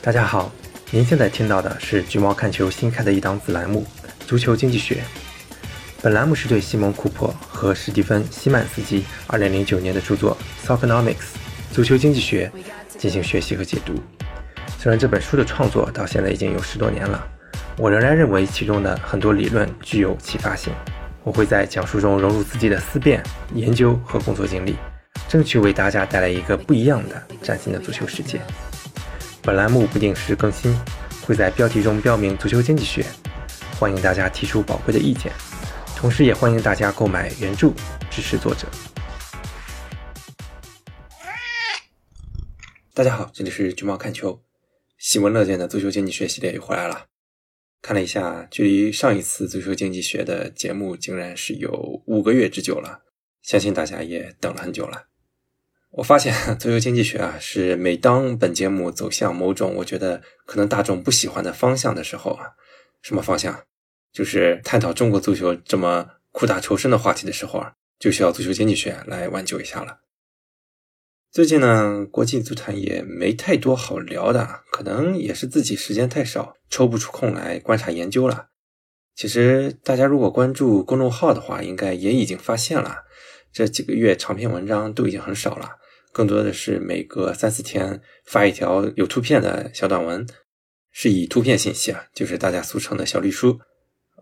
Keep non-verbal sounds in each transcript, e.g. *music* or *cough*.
大家好，您现在听到的是橘猫看球新开的一档子栏目《足球经济学》。本栏目是对西蒙·库珀和史蒂芬·西曼斯基2009年的著作《Soccernomics》足球经济学进行学习和解读。虽然这本书的创作到现在已经有十多年了，我仍然认为其中的很多理论具有启发性。我会在讲述中融入自己的思辨、研究和工作经历，争取为大家带来一个不一样的、崭新的足球世界。本栏目不定时更新，会在标题中标明“足球经济学”，欢迎大家提出宝贵的意见，同时也欢迎大家购买原著支持作者。大家好，这里是橘猫看球，喜闻乐见的足球经济学系列又回来了。看了一下，距离上一次足球经济学的节目竟然是有五个月之久了，相信大家也等了很久了。我发现 *laughs* 足球经济学啊，是每当本节目走向某种我觉得可能大众不喜欢的方向的时候啊，什么方向？就是探讨中国足球这么苦大仇深的话题的时候啊，就需要足球经济学来挽救一下了。最近呢，国际足坛也没太多好聊的，可能也是自己时间太少，抽不出空来观察研究了。其实大家如果关注公众号的话，应该也已经发现了。这几个月长篇文章都已经很少了，更多的是每隔三四天发一条有图片的小短文，是以图片信息啊，就是大家俗称的小绿书。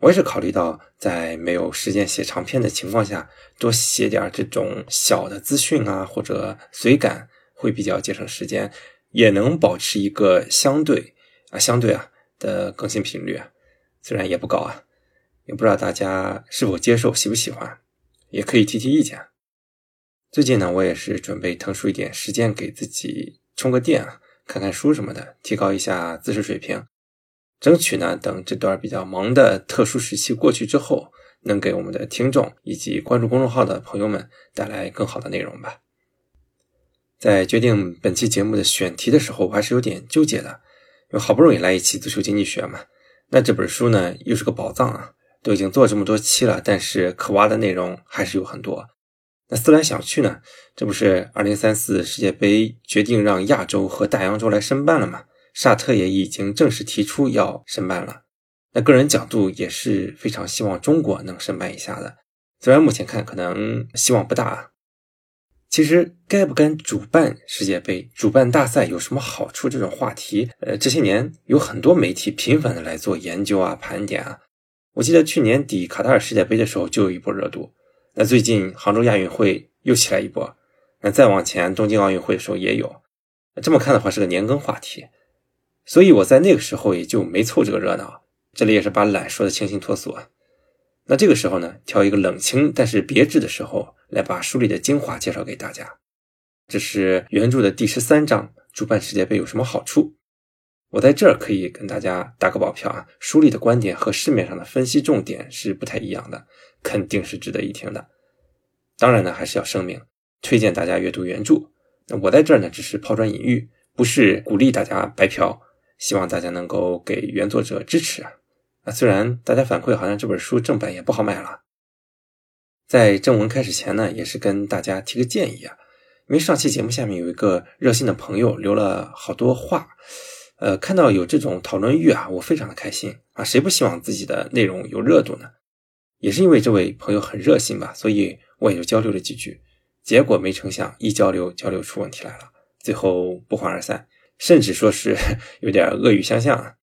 我也是考虑到在没有时间写长篇的情况下，多写点这种小的资讯啊，或者随感，会比较节省时间，也能保持一个相对啊相对啊的更新频率啊，虽然也不高啊，也不知道大家是否接受，喜不喜欢。也可以提提意见。最近呢，我也是准备腾出一点时间给自己充个电啊，看看书什么的，提高一下知识水平，争取呢，等这段比较忙的特殊时期过去之后，能给我们的听众以及关注公众号的朋友们带来更好的内容吧。在决定本期节目的选题的时候，我还是有点纠结的，因为好不容易来一期足球经济学嘛，那这本书呢，又是个宝藏啊。都已经做这么多期了，但是可挖的内容还是有很多。那思来想去呢，这不是二零三四世界杯决定让亚洲和大洋洲来申办了吗？沙特也已经正式提出要申办了。那个人角度也是非常希望中国能申办一下的，虽然目前看可能希望不大。其实该不该主办世界杯、主办大赛有什么好处？这种话题，呃，这些年有很多媒体频繁的来做研究啊、盘点啊。我记得去年底卡塔尔世界杯的时候就有一波热度，那最近杭州亚运会又起来一波，那再往前东京奥运会的时候也有，这么看的话是个年更话题，所以我在那个时候也就没凑这个热闹。这里也是把懒说的清新脱俗。那这个时候呢，挑一个冷清但是别致的时候来把书里的精华介绍给大家。这是原著的第十三章，主办世界杯有什么好处？我在这儿可以跟大家打个保票啊，书里的观点和市面上的分析重点是不太一样的，肯定是值得一听的。当然呢，还是要声明，推荐大家阅读原著。那我在这儿呢，只是抛砖引玉，不是鼓励大家白嫖。希望大家能够给原作者支持啊！啊，虽然大家反馈好像这本书正版也不好买了。在正文开始前呢，也是跟大家提个建议啊，因为上期节目下面有一个热心的朋友留了好多话。呃，看到有这种讨论欲啊，我非常的开心啊！谁不希望自己的内容有热度呢？也是因为这位朋友很热心吧，所以我也就交流了几句。结果没成想，一交流交流出问题来了，最后不欢而散，甚至说是 *laughs* 有点恶语相向。啊。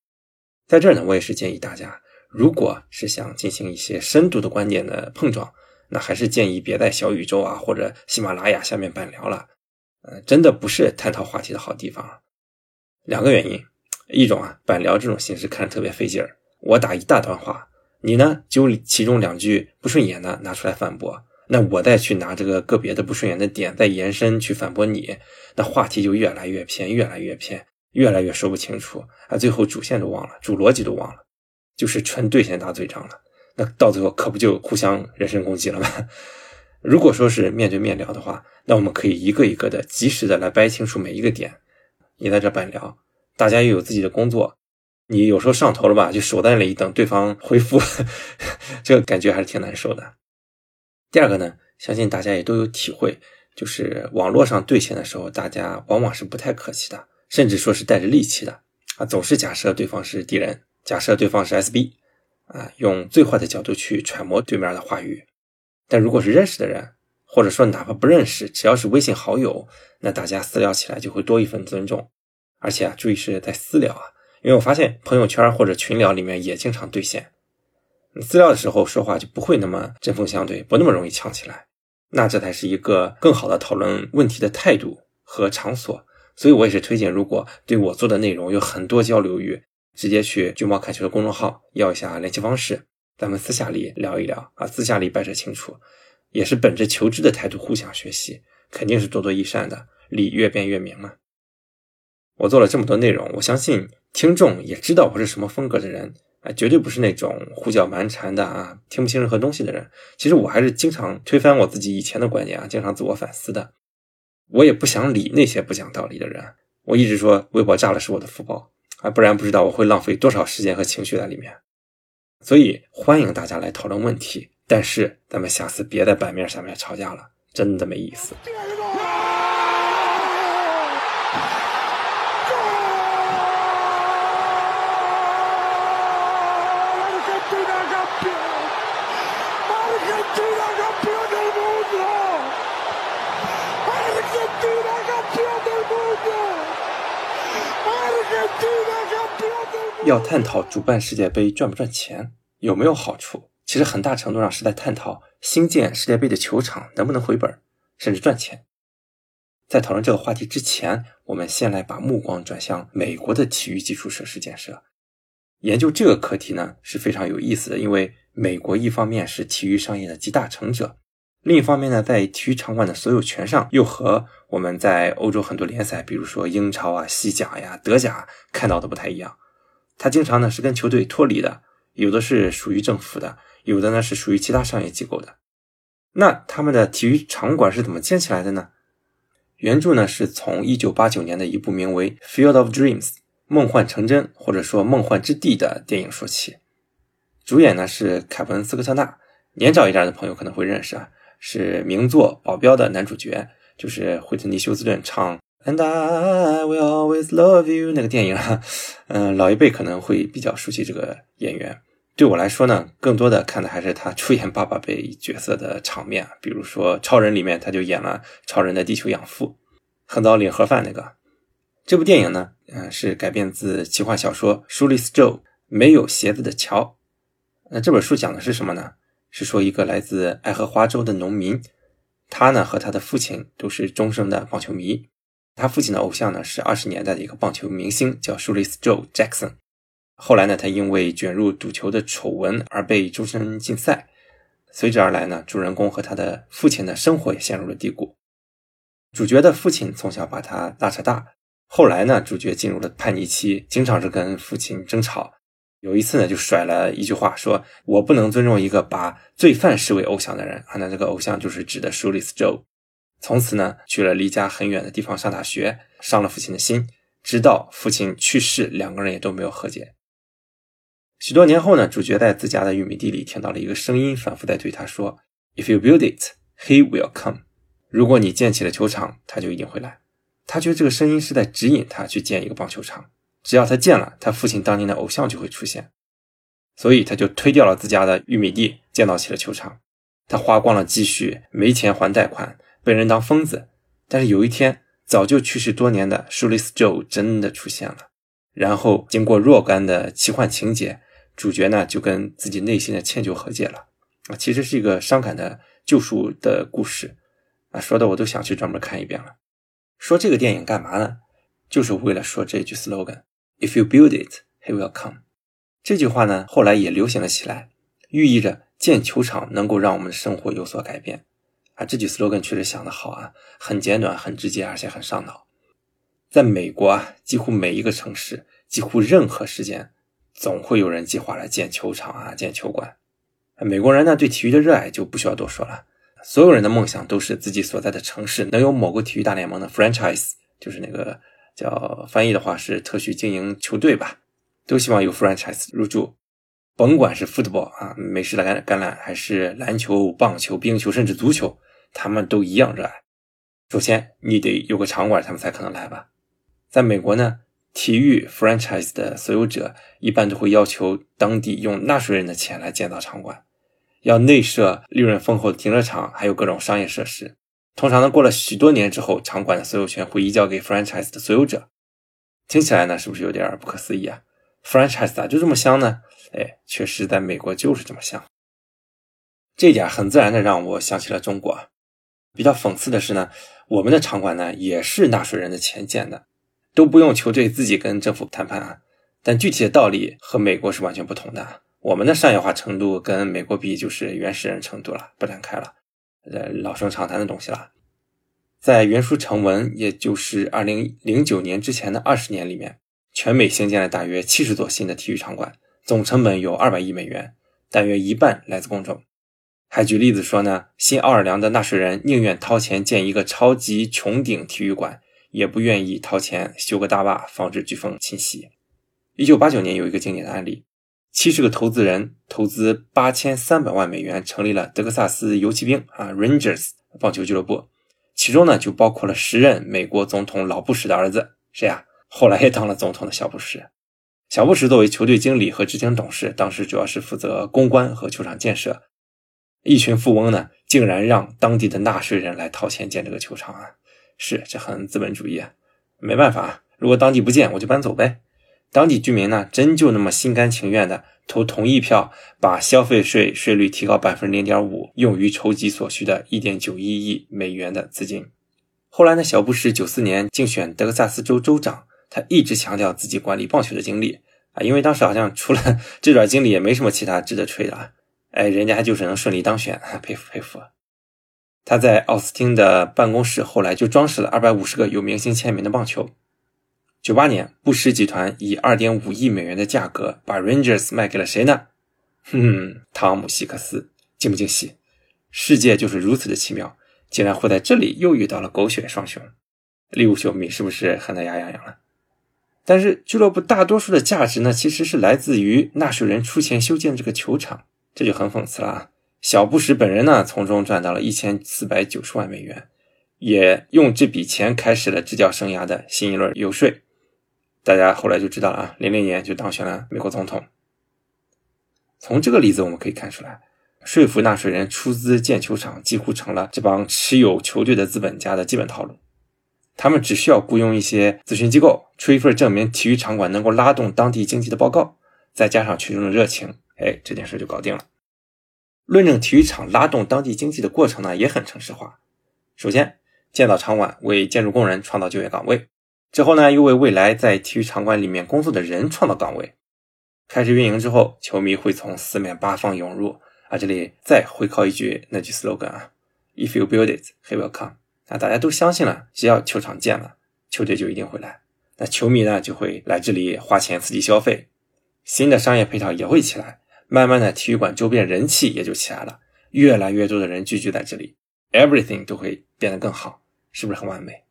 在这儿呢，我也是建议大家，如果是想进行一些深度的观点的碰撞，那还是建议别在小宇宙啊或者喜马拉雅下面板聊了，呃，真的不是探讨话题的好地方。两个原因，一种啊，板聊这种形式看着特别费劲儿，我打一大段话，你呢就其中两句不顺眼的拿出来反驳，那我再去拿这个个别的不顺眼的点再延伸去反驳你，那话题就越来越偏，越来越偏，越来越说不清楚啊，最后主线都忘了，主逻辑都忘了，就是纯对线打嘴仗了，那到最后可不就互相人身攻击了吗？*laughs* 如果说是面对面聊的话，那我们可以一个一个的及时的来掰清楚每一个点。你在这板聊，大家又有自己的工作，你有时候上头了吧，就守在那里等对方回复，*laughs* 这个感觉还是挺难受的。第二个呢，相信大家也都有体会，就是网络上对线的时候，大家往往是不太客气的，甚至说是带着戾气的啊，总是假设对方是敌人，假设对方是 SB，啊，用最坏的角度去揣摩对面的话语。但如果是认识的人，或者说哪怕不认识，只要是微信好友，那大家私聊起来就会多一份尊重。而且啊，注意是在私聊啊，因为我发现朋友圈或者群聊里面也经常兑现。私聊的时候说话就不会那么针锋相对，不那么容易呛起来。那这才是一个更好的讨论问题的态度和场所。所以我也是推荐，如果对我做的内容有很多交流欲，直接去橘猫看球的公众号要一下联系方式，咱们私下里聊一聊啊，私下里掰扯清楚，也是本着求知的态度互相学习，肯定是多多益善的，理越辩越明嘛。我做了这么多内容，我相信听众也知道我是什么风格的人啊，绝对不是那种胡搅蛮缠的啊，听不清任何东西的人。其实我还是经常推翻我自己以前的观点啊，经常自我反思的。我也不想理那些不讲道理的人。我一直说微博炸了是我的福报啊，不然不知道我会浪费多少时间和情绪在里面。所以欢迎大家来讨论问题，但是咱们下次别在版面上面吵架了，真的没意思。要探讨主办世界杯赚不赚钱，有没有好处？其实很大程度上是在探讨新建世界杯的球场能不能回本，甚至赚钱。在讨论这个话题之前，我们先来把目光转向美国的体育基础设施建设。研究这个课题呢是非常有意思的，因为美国一方面是体育商业的集大成者，另一方面呢，在体育场馆的所有权上又和我们在欧洲很多联赛，比如说英超啊、西甲呀、德甲看到的不太一样。他经常呢是跟球队脱离的，有的是属于政府的，有的呢是属于其他商业机构的。那他们的体育场馆是怎么建起来的呢？原著呢是从1989年的一部名为《Field of Dreams》梦幻成真或者说梦幻之地的电影说起。主演呢是凯文斯科特纳，年长一点的朋友可能会认识啊，是名作《保镖》的男主角，就是惠特尼休斯顿唱。And I will always love you 那个电影哈，嗯，老一辈可能会比较熟悉这个演员。对我来说呢，更多的看的还是他出演爸爸辈角色的场面，比如说《超人》里面他就演了超人的地球养父，横刀领盒饭那个。这部电影呢，嗯，是改编自奇幻小说《Shoeless Joe》没有鞋子的乔。那这本书讲的是什么呢？是说一个来自爱荷华州的农民，他呢和他的父亲都是终生的棒球迷。他父亲的偶像呢是二十年代的一个棒球明星，叫 Shoelis Joe Jackson。后来呢，他因为卷入赌球的丑闻而被终身禁赛。随之而来呢，主人公和他的父亲的生活也陷入了低谷。主角的父亲从小把他拉扯大，后来呢，主角进入了叛逆期，经常是跟父亲争吵。有一次呢，就甩了一句话，说我不能尊重一个把罪犯视为偶像的人啊。那这个偶像就是指的 Shoelis Joe。从此呢，去了离家很远的地方上大学，伤了父亲的心，直到父亲去世，两个人也都没有和解。许多年后呢，主角在自家的玉米地里听到了一个声音，反复在对他说：“If you build it, he will come。”如果你建起了球场，他就一定会来。他觉得这个声音是在指引他去建一个棒球场，只要他见了，他父亲当年的偶像就会出现。所以他就推掉了自家的玉米地，建造起了球场。他花光了积蓄，没钱还贷款。被人当疯子，但是有一天，早就去世多年的舒利斯 Joe 真的出现了。然后经过若干的奇幻情节，主角呢就跟自己内心的歉疚和解了。啊，其实是一个伤感的救赎的故事。啊，说的我都想去专门看一遍了。说这个电影干嘛呢？就是为了说这句 slogan If you build it, he will come。这句话呢，后来也流行了起来，寓意着建球场能够让我们的生活有所改变。啊，这句 slogan 确实想得好啊，很简短，很直接，而且很上脑。在美国啊，几乎每一个城市，几乎任何时间，总会有人计划来建球场啊，建球馆。美国人呢，对体育的热爱就不需要多说了。所有人的梦想都是自己所在的城市能有某个体育大联盟的 franchise，就是那个叫翻译的话是特许经营球队吧，都希望有 franchise 入驻。甭管是 football 啊，美式的橄橄榄，还是篮球、棒球、冰球，甚至足球，他们都一样热爱。首先，你得有个场馆，他们才可能来吧。在美国呢，体育 franchise 的所有者一般都会要求当地用纳税人的钱来建造场馆，要内设利润丰厚的停车场，还有各种商业设施。通常呢，过了许多年之后，场馆的所有权会移交给 franchise 的所有者。听起来呢，是不是有点不可思议啊？franchise 咋就这么香呢？哎，确实，在美国就是这么香。这一点很自然的让我想起了中国。比较讽刺的是呢，我们的场馆呢也是纳税人的钱建的，都不用球队自己跟政府谈判啊。但具体的道理和美国是完全不同的。我们的商业化程度跟美国比就是原始人程度了，不展开了。呃，老生常谈的东西了。在原书成文，也就是二零零九年之前的二十年里面，全美兴建了大约七十座新的体育场馆，总成本有二百亿美元，大约一半来自公众。还举例子说呢，新奥尔良的纳税人宁愿掏钱建一个超级穹顶体育馆，也不愿意掏钱修个大坝，防止飓风侵袭。一九八九年有一个经典的案例。七十个投资人投资八千三百万美元，成立了德克萨斯游骑兵啊 Rangers 棒球俱乐部，其中呢就包括了时任美国总统老布什的儿子，谁呀？后来也当了总统的小布什。小布什作为球队经理和执行董事，当时主要是负责公关和球场建设。一群富翁呢，竟然让当地的纳税人来掏钱建这个球场啊！是，这很资本主义啊！没办法，如果当地不建，我就搬走呗。当地居民呢，真就那么心甘情愿的投同意票，把消费税税率提高百分之零点五，用于筹集所需的一点九一亿美元的资金。后来呢，小布什九四年竞选德克萨斯州州长，他一直强调自己管理棒球的经历啊，因为当时好像除了这段经历，也没什么其他值得吹的啊。哎，人家就是能顺利当选，佩服佩服。他在奥斯汀的办公室后来就装饰了二百五十个有明星签名的棒球。九八年，布什集团以二点五亿美元的价格把 Rangers 卖给了谁呢？*laughs* 哼，汤姆希克斯，惊不惊喜？世界就是如此的奇妙，竟然会在这里又遇到了狗血双雄。利物浦球迷是不是恨得牙痒痒了？但是俱乐部大多数的价值呢，其实是来自于纳税人出钱修建这个球场，这就很讽刺了啊！小布什本人呢，从中赚到了一千四百九十万美元，也用这笔钱开始了执教生涯的新一轮游说。大家后来就知道了啊，零零年就当选了美国总统。从这个例子我们可以看出来，说服纳税人出资建球场，几乎成了这帮持有球队的资本家的基本套路。他们只需要雇佣一些咨询机构，出一份证明体育场馆能够拉动当地经济的报告，再加上群众的热情，哎，这件事就搞定了。论证体育场拉动当地经济的过程呢，也很城市化。首先，建造场馆为建筑工人创造就业岗位。之后呢，又为未来在体育场馆里面工作的人创造岗位。开始运营之后，球迷会从四面八方涌入。啊，这里再回靠一句那句 slogan 啊：If you build it, he will come。啊，大家都相信了，只要球场建了，球队就一定会来。那球迷呢，就会来这里花钱刺激消费，新的商业配套也会起来。慢慢的，体育馆周边人气也就起来了，越来越多的人聚集在这里，everything 都会变得更好，是不是很完美？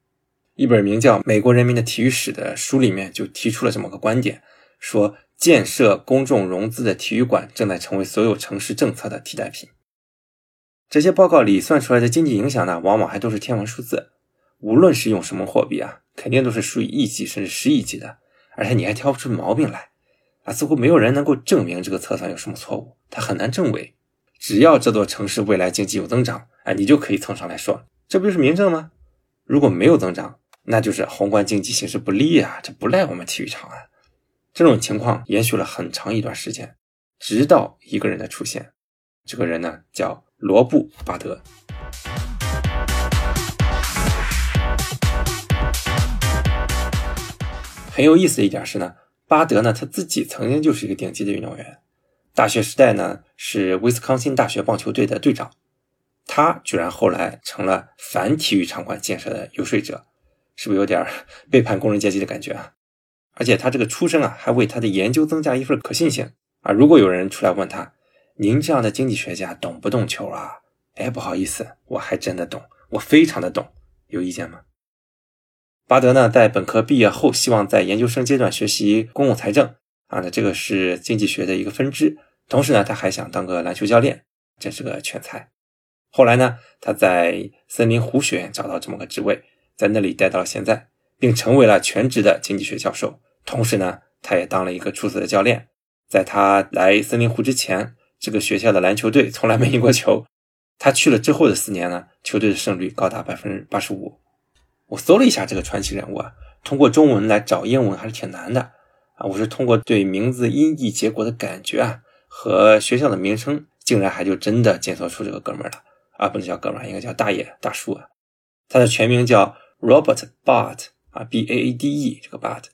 一本名叫《美国人民的体育史》的书里面就提出了这么个观点，说建设公众融资的体育馆正在成为所有城市政策的替代品。这些报告里算出来的经济影响呢，往往还都是天文数字。无论是用什么货币啊，肯定都是数以亿计甚至十亿计的，而且你还挑不出毛病来啊！似乎没有人能够证明这个测算有什么错误，它很难证伪。只要这座城市未来经济有增长，哎，你就可以蹭上来说，这不就是明证吗？如果没有增长，那就是宏观经济形势不利啊，这不赖我们体育场啊。这种情况延续了很长一段时间，直到一个人的出现。这个人呢叫罗布·巴德。很有意思的一点是呢，巴德呢他自己曾经就是一个顶级的运动员，大学时代呢是威斯康星大学棒球队的队长，他居然后来成了反体育场馆建设的游说者。是不是有点背叛工人阶级的感觉啊？而且他这个出身啊，还为他的研究增加一份可信性啊！如果有人出来问他：“您这样的经济学家懂不懂球啊？”哎，不好意思，我还真的懂，我非常的懂。有意见吗？巴德呢，在本科毕业后，希望在研究生阶段学习公共财政啊，那这个是经济学的一个分支。同时呢，他还想当个篮球教练，真是个全才。后来呢，他在森林湖学院找到这么个职位。在那里待到了现在，并成为了全职的经济学教授，同时呢，他也当了一个出色的教练。在他来森林湖之前，这个学校的篮球队从来没赢过球。他去了之后的四年呢，球队的胜率高达百分之八十五。我搜了一下这个传奇人物啊，通过中文来找英文还是挺难的啊。我是通过对名字音译结果的感觉啊，和学校的名称，竟然还就真的检索出这个哥们儿了啊，不能叫哥们儿，应该叫大爷大叔啊。他的全名叫 Robert Bart 啊，B A A D E 这个 Bart。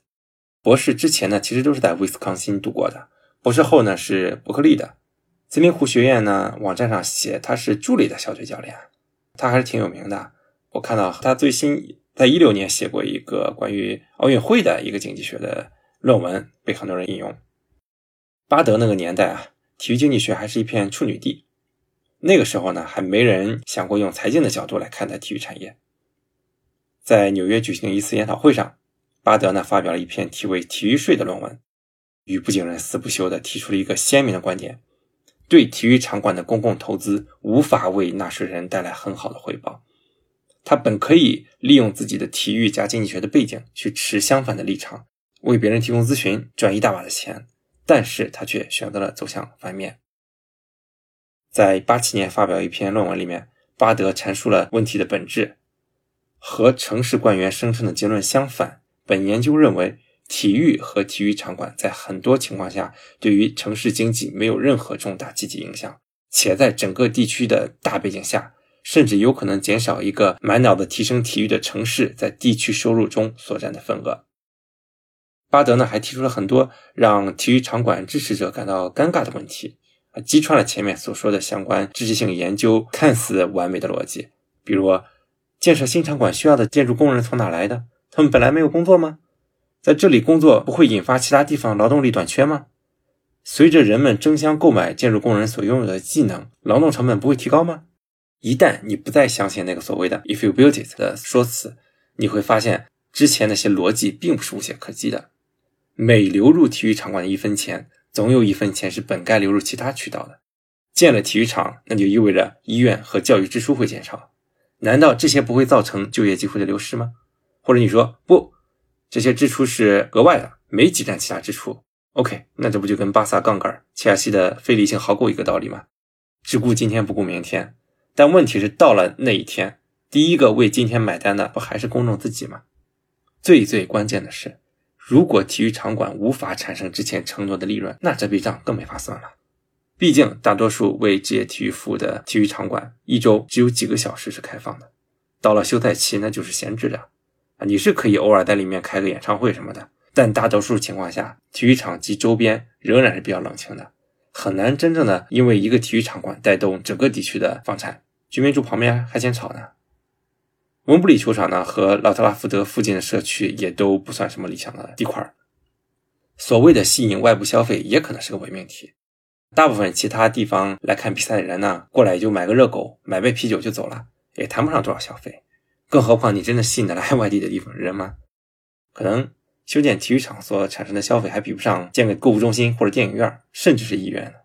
博士之前呢，其实都是在威斯康星度过的。博士后呢是伯克利的，森林湖学院呢网站上写他是助理的校队教练，他还是挺有名的。我看到他最新在一六年写过一个关于奥运会的一个经济学的论文，被很多人引用。巴德那个年代啊，体育经济学还是一片处女地，那个时候呢还没人想过用财经的角度来看待体育产业。在纽约举行的一次研讨会上，巴德呢发表了一篇题为《体育税》的论文。语不惊人死不休地提出了一个鲜明的观点：对体育场馆的公共投资无法为纳税人带来很好的回报。他本可以利用自己的体育加经济学的背景去持相反的立场，为别人提供咨询，赚一大把的钱，但是他却选择了走向反面。在八七年发表一篇论文里面，巴德阐述了问题的本质，和城市官员声称的结论相反。本研究认为。体育和体育场馆在很多情况下对于城市经济没有任何重大积极影响，且在整个地区的大背景下，甚至有可能减少一个满脑子提升体育的城市在地区收入中所占的份额。巴德呢还提出了很多让体育场馆支持者感到尴尬的问题，啊，击穿了前面所说的相关知识性研究看似完美的逻辑，比如建设新场馆需要的建筑工人从哪来的？他们本来没有工作吗？在这里工作不会引发其他地方劳动力短缺吗？随着人们争相购买建筑工人所拥有的技能，劳动成本不会提高吗？一旦你不再相信那个所谓的 “if you build it” 的说辞，你会发现之前那些逻辑并不是无懈可击的。每流入体育场馆的一分钱，总有一分钱是本该流入其他渠道的。建了体育场，那就意味着医院和教育支出会减少。难道这些不会造成就业机会的流失吗？或者你说不？这些支出是额外的，没挤占其他支出。OK，那这不就跟巴萨杠杆、切尔西的非理性豪购一个道理吗？只顾今天不顾明天。但问题是，到了那一天，第一个为今天买单的不还是公众自己吗？最最关键的是，如果体育场馆无法产生之前承诺的利润，那这笔账更没法算了。毕竟，大多数为职业体育服务的体育场馆，一周只有几个小时是开放的，到了休赛期，那就是闲置的。啊，你是可以偶尔在里面开个演唱会什么的，但大多数情况下，体育场及周边仍然是比较冷清的，很难真正的因为一个体育场馆带动整个地区的房产。居民住旁边还嫌吵呢。温布里球场呢和老特拉福德附近的社区也都不算什么理想的地块所谓的吸引外部消费也可能是个伪命题。大部分其他地方来看比赛的人呢，过来也就买个热狗，买杯啤酒就走了，也谈不上多少消费。更何况，你真的吸引得来外地的地方人吗？可能修建体育场所产生的消费还比不上建个购物中心或者电影院，甚至是医院。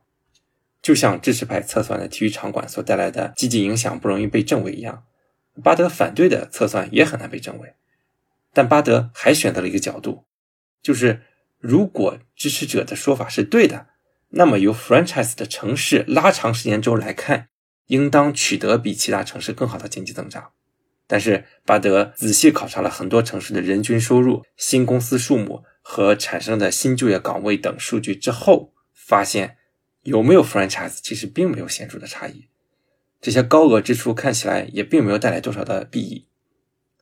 就像支持派测算的体育场馆所带来的积极影响不容易被证伪一样，巴德反对的测算也很难被证伪。但巴德还选择了一个角度，就是如果支持者的说法是对的，那么由 franchise 的城市拉长时间轴来看，应当取得比其他城市更好的经济增长。但是巴德仔细考察了很多城市的人均收入、新公司数目和产生的新就业岗位等数据之后，发现有没有 franchise 其实并没有显著的差异。这些高额支出看起来也并没有带来多少的裨益。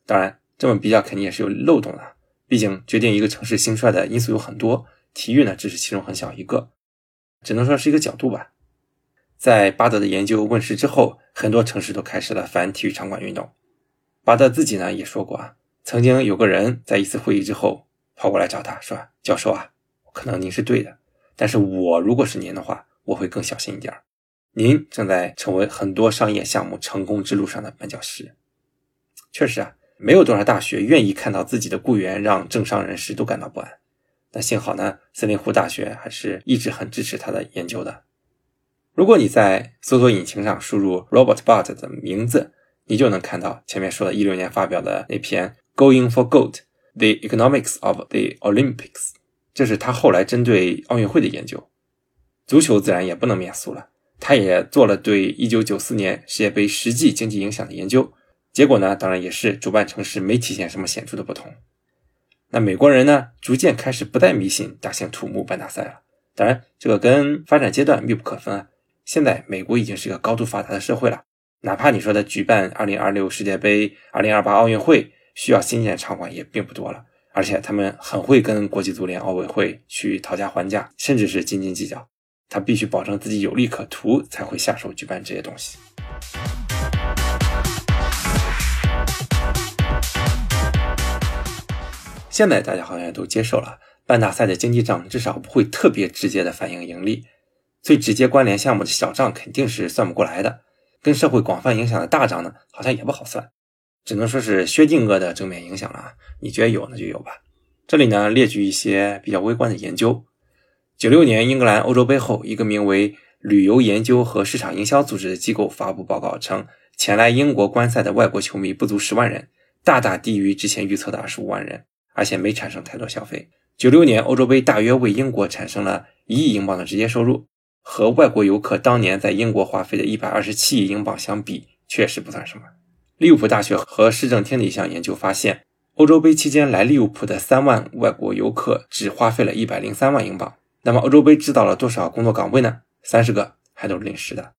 当然，这么比较肯定也是有漏洞的。毕竟决定一个城市兴衰的因素有很多，体育呢只是其中很小一个，只能说是一个角度吧。在巴德的研究问世之后，很多城市都开始了反体育场馆运动。巴德自己呢也说过啊，曾经有个人在一次会议之后跑过来找他说：“教授啊，可能您是对的，但是我如果是您的话，我会更小心一点。您正在成为很多商业项目成功之路上的绊脚石。确实啊，没有多少大学愿意看到自己的雇员让政商人士都感到不安。但幸好呢，森林湖大学还是一直很支持他的研究的。如果你在搜索引擎上输入 Robert Bart 的名字。你就能看到前面说的，一六年发表的那篇《Going for Gold》，The Economics of the Olympics》，这是他后来针对奥运会的研究。足球自然也不能免俗了，他也做了对1994年世界杯实际经济影响的研究。结果呢，当然也是主办城市没体现什么显著的不同。那美国人呢，逐渐开始不再迷信大兴土木办大赛了。当然，这个跟发展阶段密不可分啊。现在美国已经是一个高度发达的社会了，哪怕你说的举办2026世界杯、2028奥运会需要新建场馆也并不多了，而且他们很会跟国际足联、奥委会去讨价还价，甚至是斤斤计较。他必须保证自己有利可图，才会下手举办这些东西。现在大家好像也都接受了，办大赛的经济账至少不会特别直接的反映盈利，最直接关联项目的小账肯定是算不过来的，跟社会广泛影响的大账呢，好像也不好算，只能说是薛定谔的正面影响了。你觉得有那就有吧。这里呢列举一些比较微观的研究：九六年英格兰欧洲杯后，一个名为旅游研究和市场营销组织的机构发布报告称，前来英国观赛的外国球迷不足十万人，大大低于之前预测的二十五万人。而且没产生太多消费。九六年欧洲杯大约为英国产生了一亿英镑的直接收入，和外国游客当年在英国花费的一百二十七亿英镑相比，确实不算什么。利物浦大学和市政厅的一项研究发现，欧洲杯期间来利物浦的三万外国游客只花费了一百零三万英镑。那么欧洲杯制造了多少工作岗位呢？三十个，还都是临时的。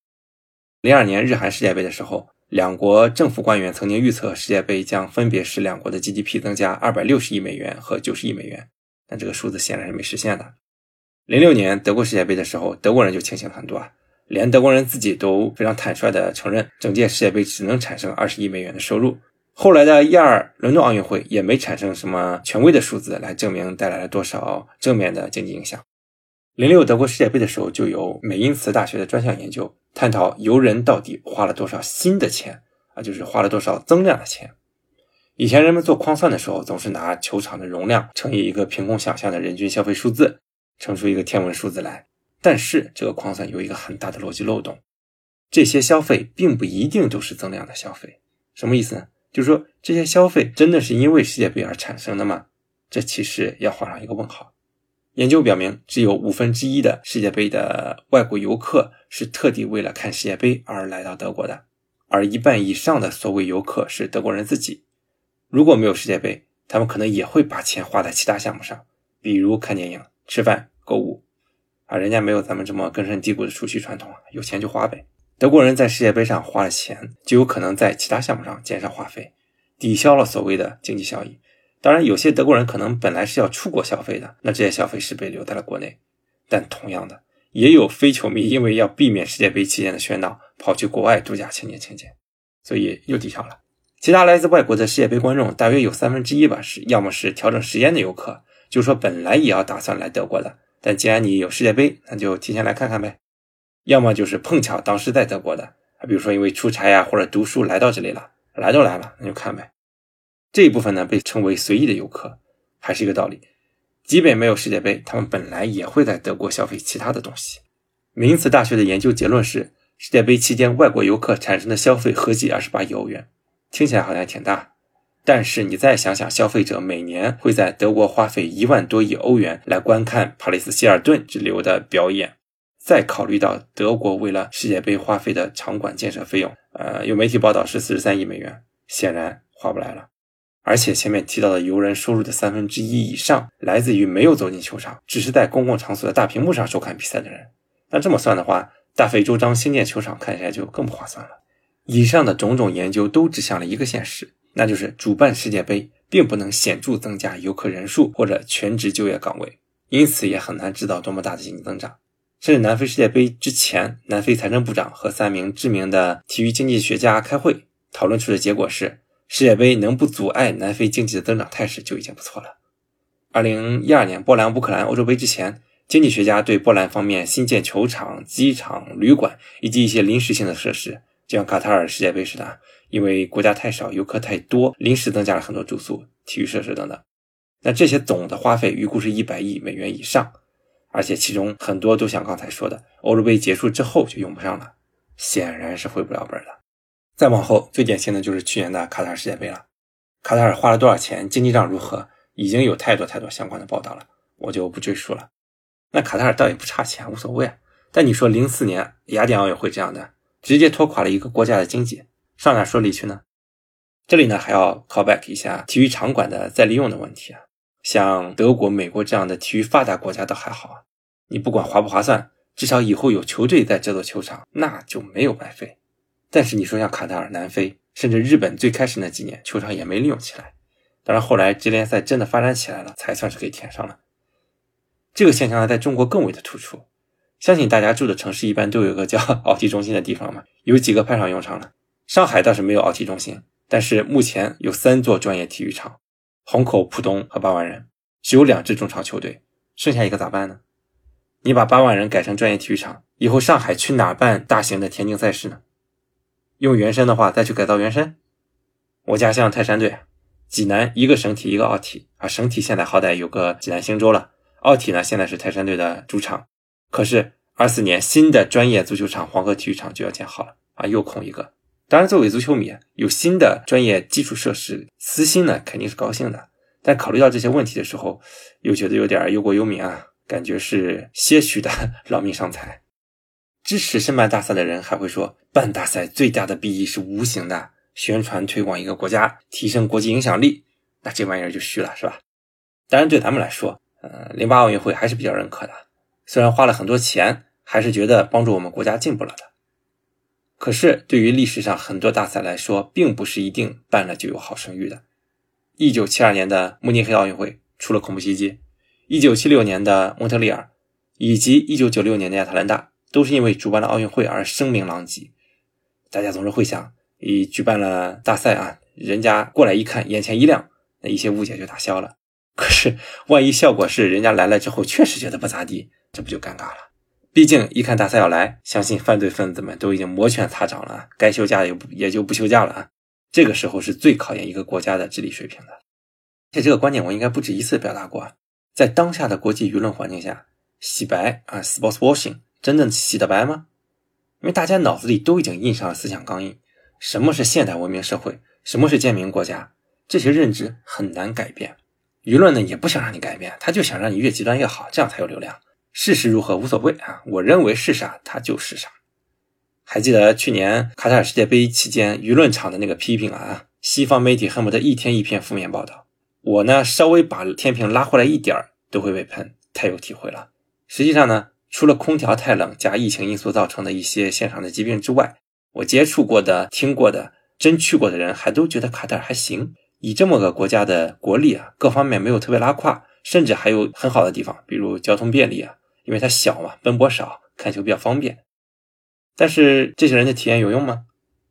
零二年日韩世界杯的时候。两国政府官员曾经预测世界杯将分别使两国的 GDP 增加二百六十亿美元和九十亿美元，但这个数字显然是没实现的。零六年德国世界杯的时候，德国人就清醒了很多啊，连德国人自己都非常坦率地承认，整届世界杯只能产生二十亿美元的收入。后来的一二伦敦奥运会也没产生什么权威的数字来证明带来了多少正面的经济影响。零六德国世界杯的时候，就有美因茨大学的专项研究。探讨游人到底花了多少新的钱啊，就是花了多少增量的钱。以前人们做框算的时候，总是拿球场的容量乘以一个凭空想象的人均消费数字，乘出一个天文数字来。但是这个框算有一个很大的逻辑漏洞，这些消费并不一定都是增量的消费。什么意思呢？就是说这些消费真的是因为世界杯而产生的吗？这其实要画上一个问号。研究表明，只有五分之一的世界杯的外国游客是特地为了看世界杯而来到德国的，而一半以上的所谓游客是德国人自己。如果没有世界杯，他们可能也会把钱花在其他项目上，比如看电影、吃饭、购物。啊，人家没有咱们这么根深蒂固的储蓄传统啊，有钱就花呗。德国人在世界杯上花了钱，就有可能在其他项目上减少花费，抵消了所谓的经济效益。当然，有些德国人可能本来是要出国消费的，那这些消费是被留在了国内。但同样的，也有非球迷因为要避免世界杯期间的喧闹，跑去国外度假千年千年，所以又抵消了。其他来自外国的世界杯观众，大约有三分之一吧，是要么是调整时间的游客，就是说本来也要打算来德国的，但既然你有世界杯，那就提前来看看呗；要么就是碰巧当时在德国的，比如说因为出差呀或者读书来到这里了，来都来了，那就看呗。这一部分呢被称为随意的游客，还是一个道理。即便没有世界杯，他们本来也会在德国消费其他的东西。明茨大学的研究结论是，世界杯期间外国游客产生的消费合计二十八亿欧元，听起来好像挺大。但是你再想想，消费者每年会在德国花费一万多亿欧元来观看帕里斯希尔顿之流的表演，再考虑到德国为了世界杯花费的场馆建设费用，呃，有媒体报道是四十三亿美元，显然划不来了。而且前面提到的游人收入的三分之一以上来自于没有走进球场，只是在公共场所的大屏幕上收看比赛的人。那这么算的话，大费周章新建球场看起来就更不划算了。以上的种种研究都指向了一个现实，那就是主办世界杯并不能显著增加游客人数或者全职就业岗位，因此也很难制造多么大的经济增长。甚至南非世界杯之前，南非财政部长和三名知名的体育经济学家开会讨论出的结果是。世界杯能不阻碍南非经济的增长态势就已经不错了。二零一二年波兰乌克兰欧洲杯之前，经济学家对波兰方面新建球场、机场、旅馆以及一些临时性的设施，就像卡塔尔世界杯似的，因为国家太少、游客太多，临时增加了很多住宿、体育设施等等。那这些总的花费预估是一百亿美元以上，而且其中很多都像刚才说的，欧洲杯结束之后就用不上了，显然是回不了本的。再往后，最典型的就是去年的卡塔尔世界杯了。卡塔尔花了多少钱？经济账如何？已经有太多太多相关的报道了，我就不赘述了。那卡塔尔倒也不差钱，无所谓。但你说零四年雅典奥运会这样的，直接拖垮了一个国家的经济，上哪说理去呢？这里呢还要 call back 一下体育场馆的再利用的问题啊。像德国、美国这样的体育发达国家倒还好啊，你不管划不划算，至少以后有球队在这座球场，那就没有白费。但是你说像卡塔尔、南非，甚至日本，最开始那几年球场也没利用起来。当然后来职业联赛真的发展起来了，才算是给填上了。这个现象呢，在中国更为的突出。相信大家住的城市一般都有个叫 *laughs* 奥体中心的地方嘛，有几个派上用场了。上海倒是没有奥体中心，但是目前有三座专业体育场：虹口、浦东和八万人，只有两支中超球队，剩下一个咋办呢？你把八万人改成专业体育场，以后上海去哪办大型的田径赛事呢？用原山的话，再去改造原山。我家乡泰山队，济南一个省体一个奥体啊，省体现在好歹有个济南星洲了，奥体呢现在是泰山队的主场。可是二四年新的专业足球场黄河体育场就要建好了啊，又空一个。当然，作为足球迷，有新的专业基础设施，私心呢肯定是高兴的。但考虑到这些问题的时候，又觉得有点忧国忧民啊，感觉是些许的 *laughs* 劳民伤财。支持申办大赛的人还会说，办大赛最大的裨益是无形的，宣传推广一个国家，提升国际影响力。那这玩意儿就虚了，是吧？当然，对咱们来说，呃，零八奥运会还是比较认可的。虽然花了很多钱，还是觉得帮助我们国家进步了的。可是，对于历史上很多大赛来说，并不是一定办了就有好声誉的。一九七二年的慕尼黑奥运会出了恐怖袭击，一九七六年的蒙特利尔，以及一九九六年的亚特兰大，都是因为主办了奥运会而声名狼藉。大家总是会想，一举办了大赛啊，人家过来一看，眼前一亮，那一些误解就打消了。可是，万一效果是人家来了之后确实觉得不咋地。这不就尴尬了？毕竟一看大赛要来，相信犯罪分子们都已经摩拳擦掌了，该休假也不也就不休假了啊！这个时候是最考验一个国家的治理水平的。而且这个观点我应该不止一次表达过，在当下的国际舆论环境下，洗白啊，sports washing，真正洗得白吗？因为大家脑子里都已经印上了思想钢印，什么是现代文明社会，什么是建民国家，这些认知很难改变。舆论呢也不想让你改变，他就想让你越极端越好，这样才有流量。事实如何无所谓啊，我认为是啥它就是啥。还记得去年卡塔尔世界杯期间舆论场的那个批评啊，西方媒体恨不得一天一篇负面报道。我呢稍微把天平拉回来一点儿都会被喷，太有体会了。实际上呢，除了空调太冷加疫情因素造成的一些现场的疾病之外，我接触过的、听过的、真去过的人还都觉得卡塔尔还行。以这么个国家的国力啊，各方面没有特别拉胯，甚至还有很好的地方，比如交通便利啊。因为它小嘛，奔波少，看球比较方便。但是这些人的体验有用吗？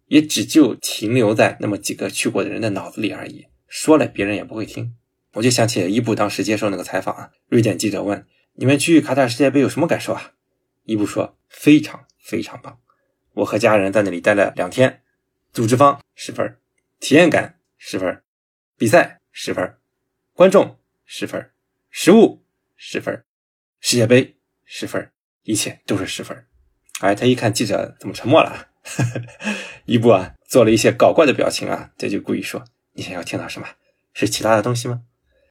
也只就停留在那么几个去过的人的脑子里而已。说了别人也不会听。我就想起伊布当时接受那个采访啊，瑞典记者问：“你们去卡塔尔世界杯有什么感受啊？”伊布说：“非常非常棒，我和家人在那里待了两天，组织方十分，体验感十分，比赛十分，观众十分，食物十分，世界杯。”十分，一切都是十分。哎，他一看记者怎么沉默了，*laughs* 伊布啊做了一些搞怪的表情啊，这就故意说：“你想要听到什么？是其他的东西吗？”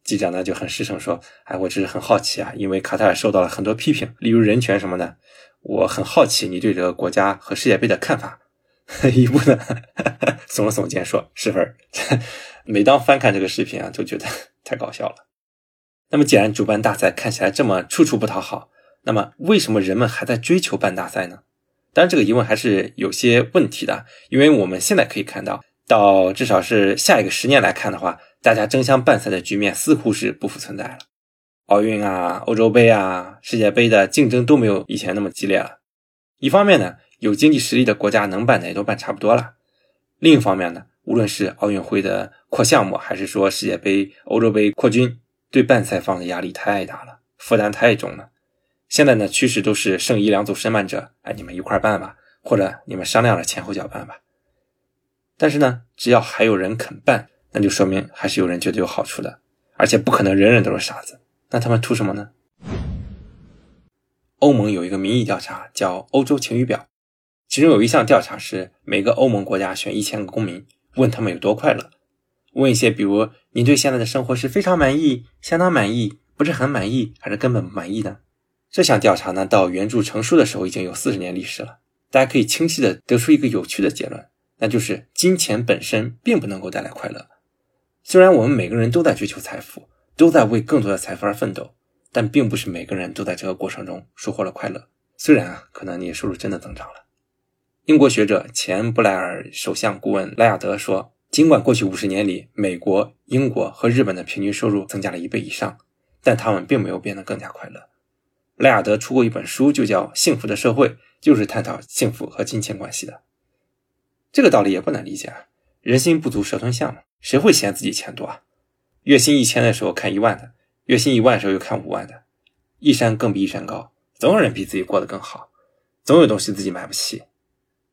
记者呢就很实诚说：“哎，我只是很好奇啊，因为卡塔尔受到了很多批评，例如人权什么的，我很好奇你对这个国家和世界杯的看法。*laughs* ”伊布呢耸了耸肩说：“十分。*laughs* ”每当翻看这个视频啊，就觉得 *laughs* 太搞笑了。那么，既然主办大赛看起来这么处处不讨好，那么，为什么人们还在追求办大赛呢？当然，这个疑问还是有些问题的，因为我们现在可以看到，到至少是下一个十年来看的话，大家争相办赛的局面似乎是不复存在了。奥运啊、欧洲杯啊、世界杯的竞争都没有以前那么激烈了。一方面呢，有经济实力的国家能办的也都办差不多了；另一方面呢，无论是奥运会的扩项目，还是说世界杯、欧洲杯扩军，对办赛方的压力太大了，负担太重了。现在呢，趋势都是剩一两组申办者，哎，你们一块办吧，或者你们商量了前后脚办吧。但是呢，只要还有人肯办，那就说明还是有人觉得有好处的，而且不可能人人都是傻子。那他们图什么呢？欧盟有一个民意调查叫欧洲晴雨表，其中有一项调查是每个欧盟国家选一千个公民，问他们有多快乐。问一些比如你对现在的生活是非常满意、相当满意、不是很满意，还是根本不满意呢？这项调查呢，到原著成书的时候已经有四十年历史了。大家可以清晰的得出一个有趣的结论，那就是金钱本身并不能够带来快乐。虽然我们每个人都在追求财富，都在为更多的财富而奋斗，但并不是每个人都在这个过程中收获了快乐。虽然啊，可能你收入真的增长了。英国学者、前布莱尔首相顾问莱亚德说：“尽管过去五十年里，美国、英国和日本的平均收入增加了一倍以上，但他们并没有变得更加快乐。”莱亚德出过一本书，就叫《幸福的社会》，就是探讨幸福和金钱关系的。这个道理也不难理解啊，人心不足蛇吞象嘛，谁会嫌自己钱多啊？月薪一千的时候看一万的，月薪一万的时候又看五万的，一山更比一山高，总有人比自己过得更好，总有东西自己买不起。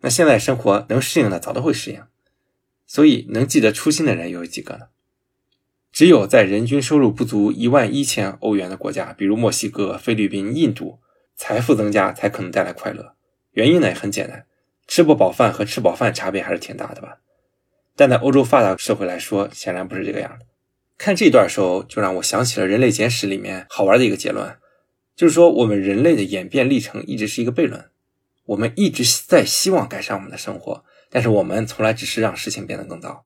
那现在生活能适应的早都会适应，所以能记得初心的人又有几个呢？只有在人均收入不足一万一千欧元的国家，比如墨西哥、菲律宾、印度，财富增加才可能带来快乐。原因呢也很简单，吃不饱饭和吃饱饭差别还是挺大的吧？但在欧洲发达社会来说，显然不是这个样的。看这段时候，就让我想起了《人类简史》里面好玩的一个结论，就是说我们人类的演变历程一直是一个悖论。我们一直在希望改善我们的生活，但是我们从来只是让事情变得更糟。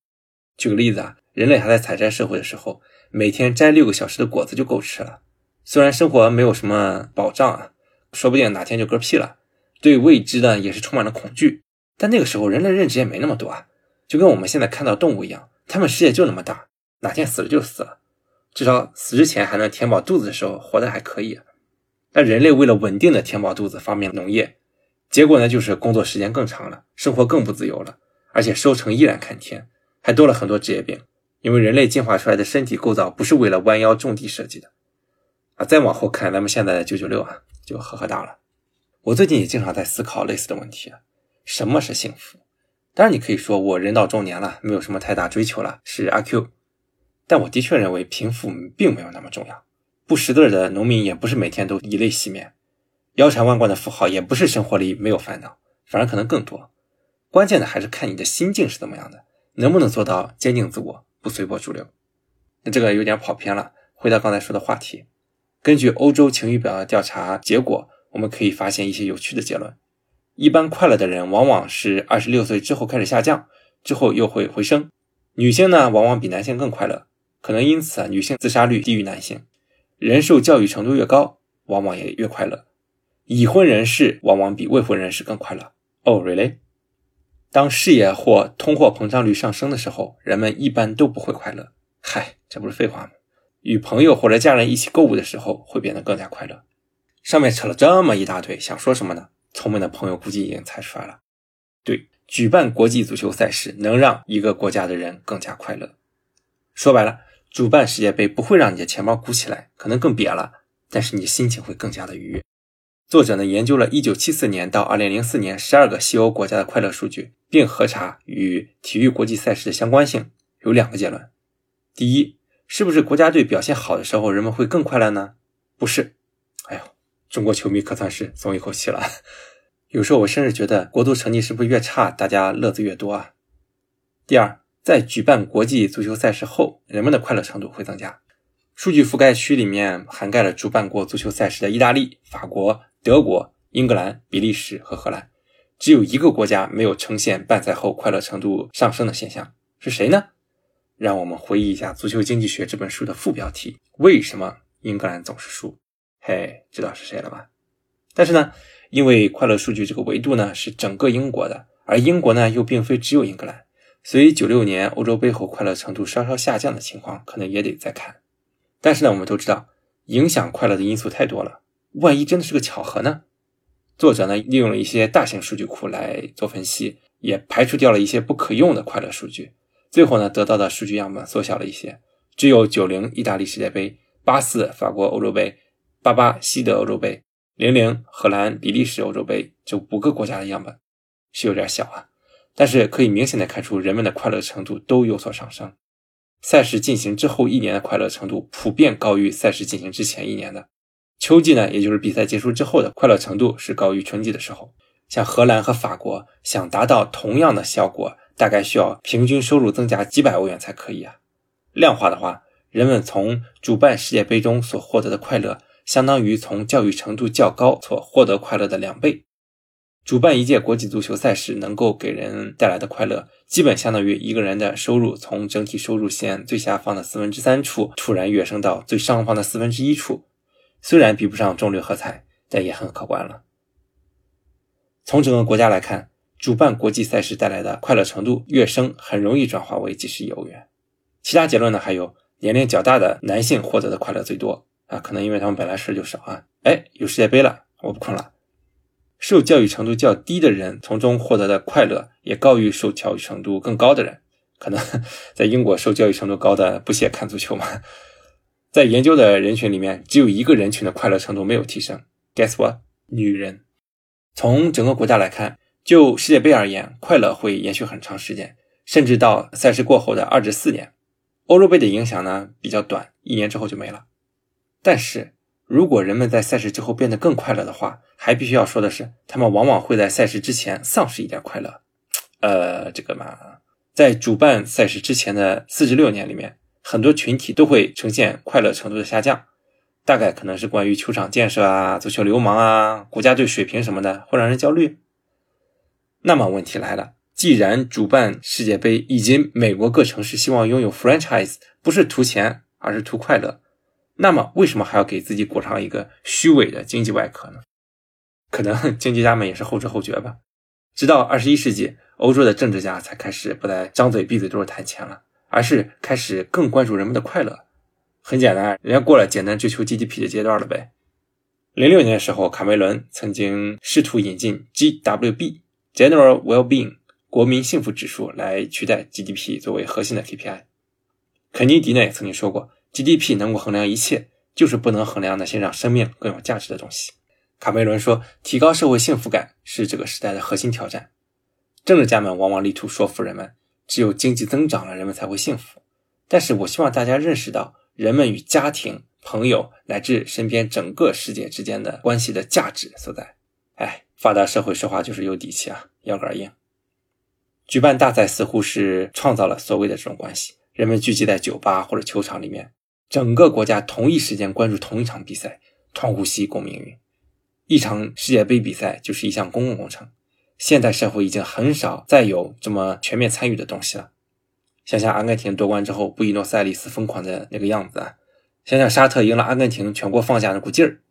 举个例子啊，人类还在采摘社会的时候，每天摘六个小时的果子就够吃了。虽然生活没有什么保障啊，说不定哪天就嗝屁了，对未知的也是充满了恐惧。但那个时候人类认知也没那么多啊，就跟我们现在看到动物一样，它们世界就那么大，哪天死了就死了，至少死之前还能填饱肚子的时候活得还可以。但人类为了稳定的填饱肚子，发明农业。结果呢，就是工作时间更长了，生活更不自由了，而且收成依然看天，还多了很多职业病。因为人类进化出来的身体构造不是为了弯腰种地设计的啊！再往后看，咱们现在的九九六啊，就呵呵大了。我最近也经常在思考类似的问题：什么是幸福？当然，你可以说我人到中年了，没有什么太大追求了，是阿 Q。但我的确认为贫富并没有那么重要，不识字的农民也不是每天都以泪洗面。腰缠万贯的富豪也不是生活里没有烦恼，反而可能更多。关键的还是看你的心境是怎么样的，能不能做到坚定自我，不随波逐流。那这个有点跑偏了，回到刚才说的话题。根据欧洲晴雨表的调查结果，我们可以发现一些有趣的结论。一般快乐的人往往是二十六岁之后开始下降，之后又会回升。女性呢，往往比男性更快乐，可能因此啊，女性自杀率低于男性。人受教育程度越高，往往也越快乐。已婚人士往往比未婚人士更快乐。哦，really？当事业或通货膨胀率上升的时候，人们一般都不会快乐。嗨，这不是废话吗？与朋友或者家人一起购物的时候，会变得更加快乐。上面扯了这么一大堆，想说什么呢？聪明的朋友估计已经猜出来了。对，举办国际足球赛事能让一个国家的人更加快乐。说白了，主办世界杯不会让你的钱包鼓起来，可能更瘪了，但是你心情会更加的愉悦。作者呢研究了1974年到2004年12个西欧国家的快乐数据，并核查与体育国际赛事的相关性，有两个结论：第一，是不是国家队表现好的时候人们会更快乐呢？不是。哎呦，中国球迷可算是松一口气了。*laughs* 有时候我甚至觉得国足成绩是不是越差，大家乐子越多啊？第二，在举办国际足球赛事后，人们的快乐程度会增加。数据覆盖区里面涵盖了主办过足球赛事的意大利、法国。德国、英格兰、比利时和荷兰，只有一个国家没有呈现办赛后快乐程度上升的现象，是谁呢？让我们回忆一下《足球经济学》这本书的副标题：为什么英格兰总是输？嘿，知道是谁了吧？但是呢，因为快乐数据这个维度呢是整个英国的，而英国呢又并非只有英格兰，所以九六年欧洲杯后快乐程度稍稍下降的情况可能也得再看。但是呢，我们都知道，影响快乐的因素太多了。万一真的是个巧合呢？作者呢利用了一些大型数据库来做分析，也排除掉了一些不可用的快乐数据。最后呢得到的数据样本缩小了一些，只有九零意大利世界杯、八四法国欧洲杯、八八西德欧洲杯、零零荷兰比利时欧洲杯这五个国家的样本，是有点小啊。但是可以明显的看出人们的快乐程度都有所上升。赛事进行之后一年的快乐程度普遍高于赛事进行之前一年的。秋季呢，也就是比赛结束之后的快乐程度是高于春季的时候。像荷兰和法国想达到同样的效果，大概需要平均收入增加几百欧元才可以啊。量化的话，人们从主办世界杯中所获得的快乐，相当于从教育程度较高所获得快乐的两倍。主办一届国际足球赛事能够给人带来的快乐，基本相当于一个人的收入从整体收入线最下方的四分之三处突然跃升到最上方的四分之一处。虽然比不上中六合彩，但也很可观了。从整个国家来看，主办国际赛事带来的快乐程度跃升，很容易转化为即时游园。其他结论呢？还有年龄较大的男性获得的快乐最多啊，可能因为他们本来事就少啊。哎，有世界杯了，我不困了。受教育程度较低的人从中获得的快乐也高于受教育程度更高的人。可能 *laughs* 在英国受教育程度高的不屑看足球嘛。在研究的人群里面，只有一个人群的快乐程度没有提升。Guess what？女人。从整个国家来看，就世界杯而言，快乐会延续很长时间，甚至到赛事过后的二至四年。欧洲杯的影响呢比较短，一年之后就没了。但是。如果人们在赛事之后变得更快乐的话，还必须要说的是，他们往往会在赛事之前丧失一点快乐。呃，这个嘛，在主办赛事之前的四至六年里面，很多群体都会呈现快乐程度的下降，大概可能是关于球场建设啊、足球流氓啊、国家队水平什么的，会让人焦虑。那么问题来了，既然主办世界杯以及美国各城市希望拥有 franchise，不是图钱，而是图快乐。那么，为什么还要给自己裹上一个虚伪的经济外壳呢？可能 *laughs* 经济家们也是后知后觉吧。直到二十一世纪，欧洲的政治家才开始不再张嘴闭嘴都是谈钱了，而是开始更关注人们的快乐。很简单，人家过了简单追求 GDP 的阶段了呗。零六年的时候，卡梅伦曾经试图引进 GWB（General Well-being，国民幸福指数）来取代 GDP 作为核心的 KPI。肯尼迪呢也曾经说过。GDP 能够衡量一切，就是不能衡量那些让生命更有价值的东西。卡梅伦说：“提高社会幸福感是这个时代的核心挑战。”政治家们往往力图说服人们，只有经济增长了，人们才会幸福。但是我希望大家认识到，人们与家庭、朋友乃至身边整个世界之间的关系的价值所在。哎，发达社会说话就是有底气啊，腰杆硬。举办大赛似乎是创造了所谓的这种关系，人们聚集在酒吧或者球场里面。整个国家同一时间关注同一场比赛，同呼吸共命运。一场世界杯比赛就是一项公共工程。现代社会已经很少再有这么全面参与的东西了。想想阿根廷夺冠之后，布宜诺斯艾利斯疯狂的那个样子啊！想想沙特赢了阿根廷，全国放假那股劲儿。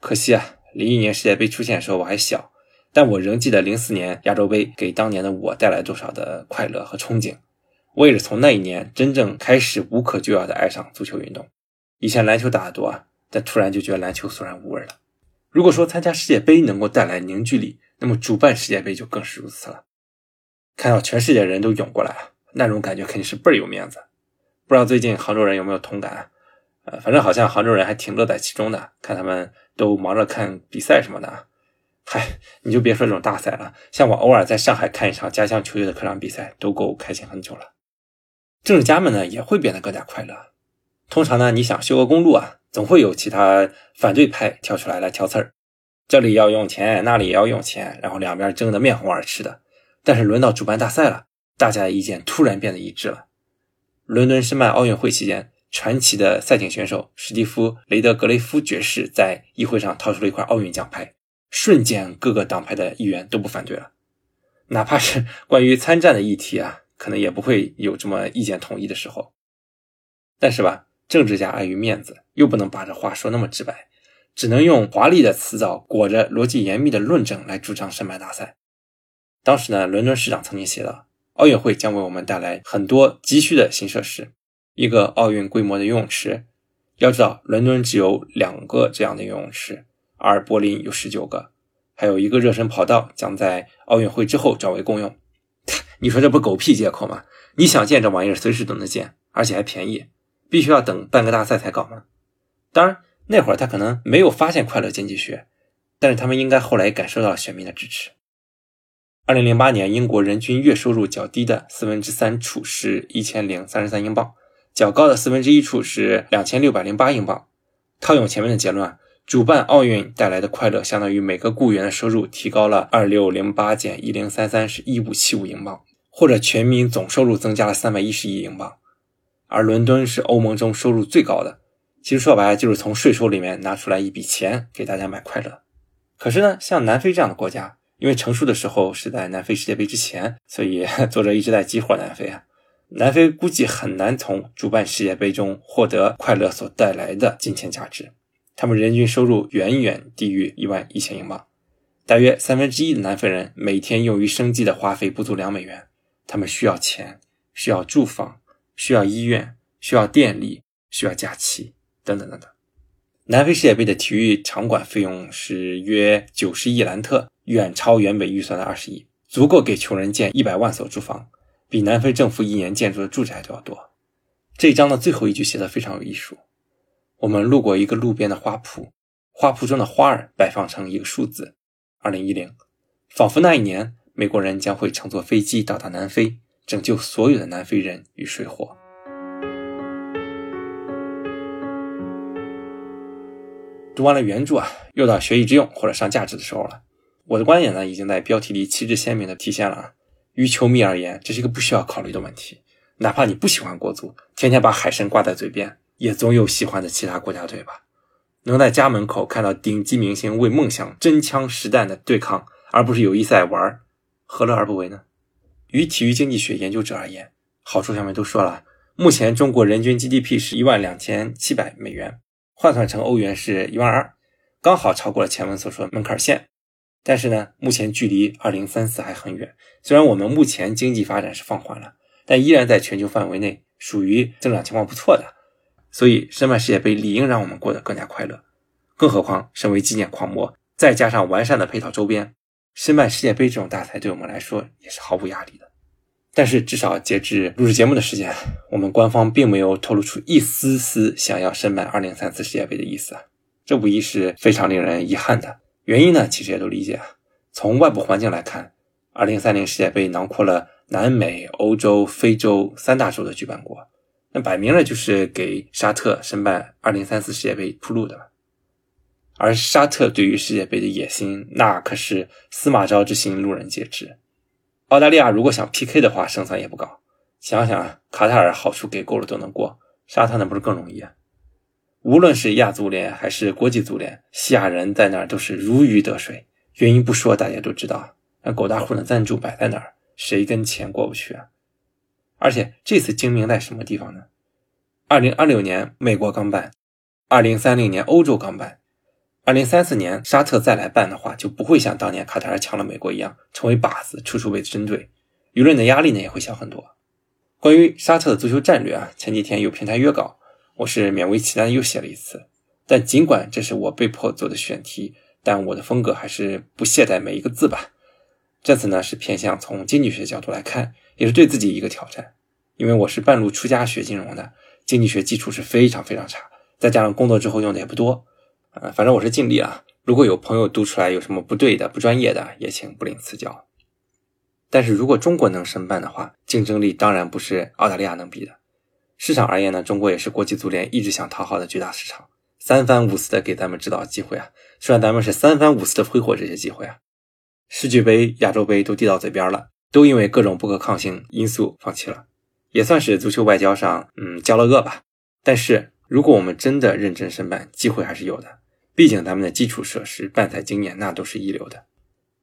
可惜啊，零一年世界杯出现的时候我还小，但我仍记得零四年亚洲杯给当年的我带来多少的快乐和憧憬。我也是从那一年真正开始无可救药的爱上足球运动。以前篮球打得多啊，但突然就觉得篮球索然无味了。如果说参加世界杯能够带来凝聚力，那么主办世界杯就更是如此了。看到全世界人都涌过来，那种感觉肯定是倍儿有面子。不知道最近杭州人有没有同感？呃，反正好像杭州人还挺乐在其中的，看他们都忙着看比赛什么的。嗨，你就别说这种大赛了，像我偶尔在上海看一场家乡球队的客场比赛，都够开心很久了。政治家们呢也会变得更加快乐。通常呢，你想修个公路啊，总会有其他反对派跳出来来挑刺儿。这里要用钱，那里也要用钱，然后两边争得面红耳赤的。但是轮到主办大赛了，大家的意见突然变得一致了。伦敦申办奥运会期间，传奇的赛艇选手史蒂夫·雷德格雷夫爵士在议会上掏出了一块奥运奖牌，瞬间各个党派的议员都不反对了，哪怕是关于参战的议题啊。可能也不会有这么意见统一的时候，但是吧，政治家碍于面子，又不能把这话说那么直白，只能用华丽的辞藻裹着逻辑严密的论证来主张申办大赛。当时呢，伦敦市长曾经写道：“奥运会将为我们带来很多急需的新设施，一个奥运规模的游泳池。要知道，伦敦只有两个这样的游泳池，而柏林有十九个，还有一个热身跑道将在奥运会之后转为公用。” *laughs* 你说这不狗屁借口吗？你想建这玩意儿，随时都能建，而且还便宜，必须要等办个大赛才搞吗？当然，那会儿他可能没有发现快乐经济学，但是他们应该后来感受到了选民的支持。二零零八年，英国人均月收入较低的四分之三处是一千零三十三英镑，较高的四分之一处是两千六百零八英镑。套用前面的结论。主办奥运带来的快乐，相当于每个雇员的收入提高了二六零八减一零三三是一五七五英镑，或者全民总收入增加了三百一十亿英镑。而伦敦是欧盟中收入最高的。其实说白了，就是从税收里面拿出来一笔钱给大家买快乐。可是呢，像南非这样的国家，因为成熟的时候是在南非世界杯之前，所以 *laughs* 作者一直在激活南非啊。南非估计很难从主办世界杯中获得快乐所带来的金钱价值。他们人均收入远远低于一万一千英镑，大约三分之一的南非人每天用于生计的花费不足两美元。他们需要钱，需要住房，需要医院，需要电力，需要假期，等等等等。南非世界杯的体育场馆费用是约九十亿兰特，远超原本预算的二十亿，足够给穷人建一百万所住房，比南非政府一年建筑的住宅都要多。这一章的最后一句写的非常有艺术。我们路过一个路边的花圃，花圃中的花儿摆放成一个数字，二零一零，仿佛那一年美国人将会乘坐飞机到达南非，拯救所有的南非人于水火。读完了原著啊，又到学以致用或者上价值的时候了。我的观点呢，已经在标题里旗帜鲜明的体现了啊。于球迷而言，这是一个不需要考虑的问题，哪怕你不喜欢国足，天天把海参挂在嘴边。也总有喜欢的其他国家队吧？能在家门口看到顶级明星为梦想真枪实弹的对抗，而不是友谊赛玩，何乐而不为呢？于体育经济学研究者而言，好处上面都说了。目前中国人均 GDP 是一万两千七百美元，换算成欧元是一万二，刚好超过了前文所说的门槛线。但是呢，目前距离二零三四还很远。虽然我们目前经济发展是放缓了，但依然在全球范围内属于增长情况不错的。所以申办世界杯理应让我们过得更加快乐，更何况身为纪念狂魔，再加上完善的配套周边，申办世界杯这种大赛对我们来说也是毫无压力的。但是至少截至录制节目的时间，我们官方并没有透露出一丝丝想要申办2034世界杯的意思，这无疑是非常令人遗憾的。原因呢，其实也都理解。从外部环境来看，2030世界杯囊括了南美、欧洲、非洲三大洲的举办国。那摆明了就是给沙特申办二零三四世界杯铺路的，而沙特对于世界杯的野心，那可是司马昭之心，路人皆知。澳大利亚如果想 PK 的话，胜算也不高。想想啊，卡塔尔好处给够了都能过，沙特那不是更容易啊？无论是亚足联还是国际足联，西亚人在那儿都是如鱼得水。原因不说，大家都知道，那狗大户的赞助摆在那儿，谁跟钱过不去啊？而且这次精明在什么地方呢？二零二六年美国刚办，二零三零年欧洲刚办，二零三四年沙特再来办的话，就不会像当年卡塔尔抢了美国一样成为靶子，处处被针对，舆论的压力呢也会小很多。关于沙特的足球战略啊，前几天有平台约稿，我是勉为其难又写了一次。但尽管这是我被迫做的选题，但我的风格还是不懈怠每一个字吧。这次呢是偏向从经济学角度来看。也是对自己一个挑战，因为我是半路出家学金融的，经济学基础是非常非常差，再加上工作之后用的也不多，呃，反正我是尽力了。如果有朋友读出来有什么不对的、不专业的，也请不吝赐教。但是如果中国能申办的话，竞争力当然不是澳大利亚能比的。市场而言呢，中国也是国际足联一直想讨好的巨大市场，三番五次的给咱们制造机会啊，虽然咱们是三番五次的挥霍这些机会啊，世俱杯、亚洲杯都递到嘴边了。都因为各种不可抗性因素放弃了，也算是足球外交上嗯交了恶吧。但是如果我们真的认真申办，机会还是有的。毕竟咱们的基础设施、办赛经验那都是一流的。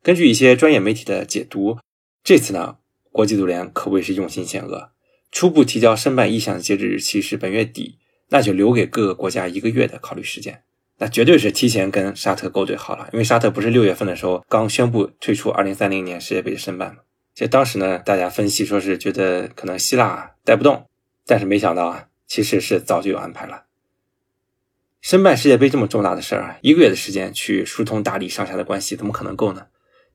根据一些专业媒体的解读，这次呢，国际足联可谓是用心险恶。初步提交申办意向的截止日期是本月底，那就留给各个国家一个月的考虑时间。那绝对是提前跟沙特勾兑好了，因为沙特不是六月份的时候刚宣布退出二零三零年世界杯的申办吗？这当时呢，大家分析说是觉得可能希腊带不动，但是没想到啊，其实是早就有安排了。申办世界杯这么重大的事儿啊，一个月的时间去疏通大理上下的关系，怎么可能够呢？